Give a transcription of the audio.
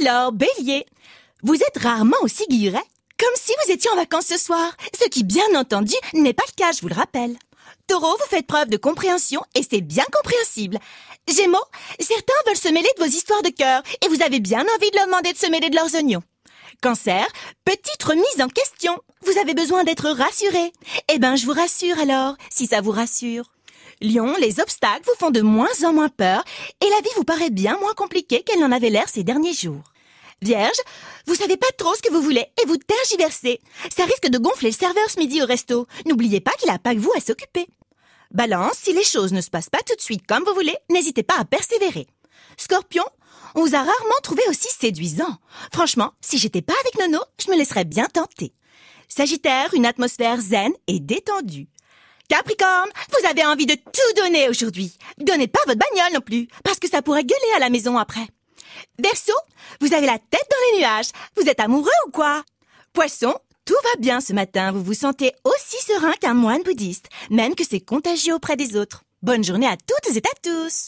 Alors, bélier, vous êtes rarement aussi guilleret, comme si vous étiez en vacances ce soir, ce qui, bien entendu, n'est pas le cas, je vous le rappelle. Taureau, vous faites preuve de compréhension et c'est bien compréhensible. Gémeaux, certains veulent se mêler de vos histoires de cœur et vous avez bien envie de leur demander de se mêler de leurs oignons. Cancer, petite remise en question. Vous avez besoin d'être rassuré. Eh ben, je vous rassure alors, si ça vous rassure. Lion, les obstacles vous font de moins en moins peur et la vie vous paraît bien moins compliquée qu'elle n'en avait l'air ces derniers jours. Vierge, vous savez pas trop ce que vous voulez et vous tergiversez. Ça risque de gonfler le serveur ce midi au resto. N'oubliez pas qu'il a pas que vous à s'occuper. Balance, si les choses ne se passent pas tout de suite comme vous voulez, n'hésitez pas à persévérer. Scorpion, on vous a rarement trouvé aussi séduisant. Franchement, si j'étais pas avec Nono, je me laisserais bien tenter. Sagittaire, une atmosphère zen et détendue. Capricorne, vous avez envie de tout donner aujourd'hui. Donnez pas votre bagnole non plus, parce que ça pourrait gueuler à la maison après. Verseau, vous avez la tête dans les nuages. Vous êtes amoureux ou quoi? Poisson, tout va bien ce matin. Vous vous sentez aussi serein qu'un moine bouddhiste, même que c'est contagieux auprès des autres. Bonne journée à toutes et à tous.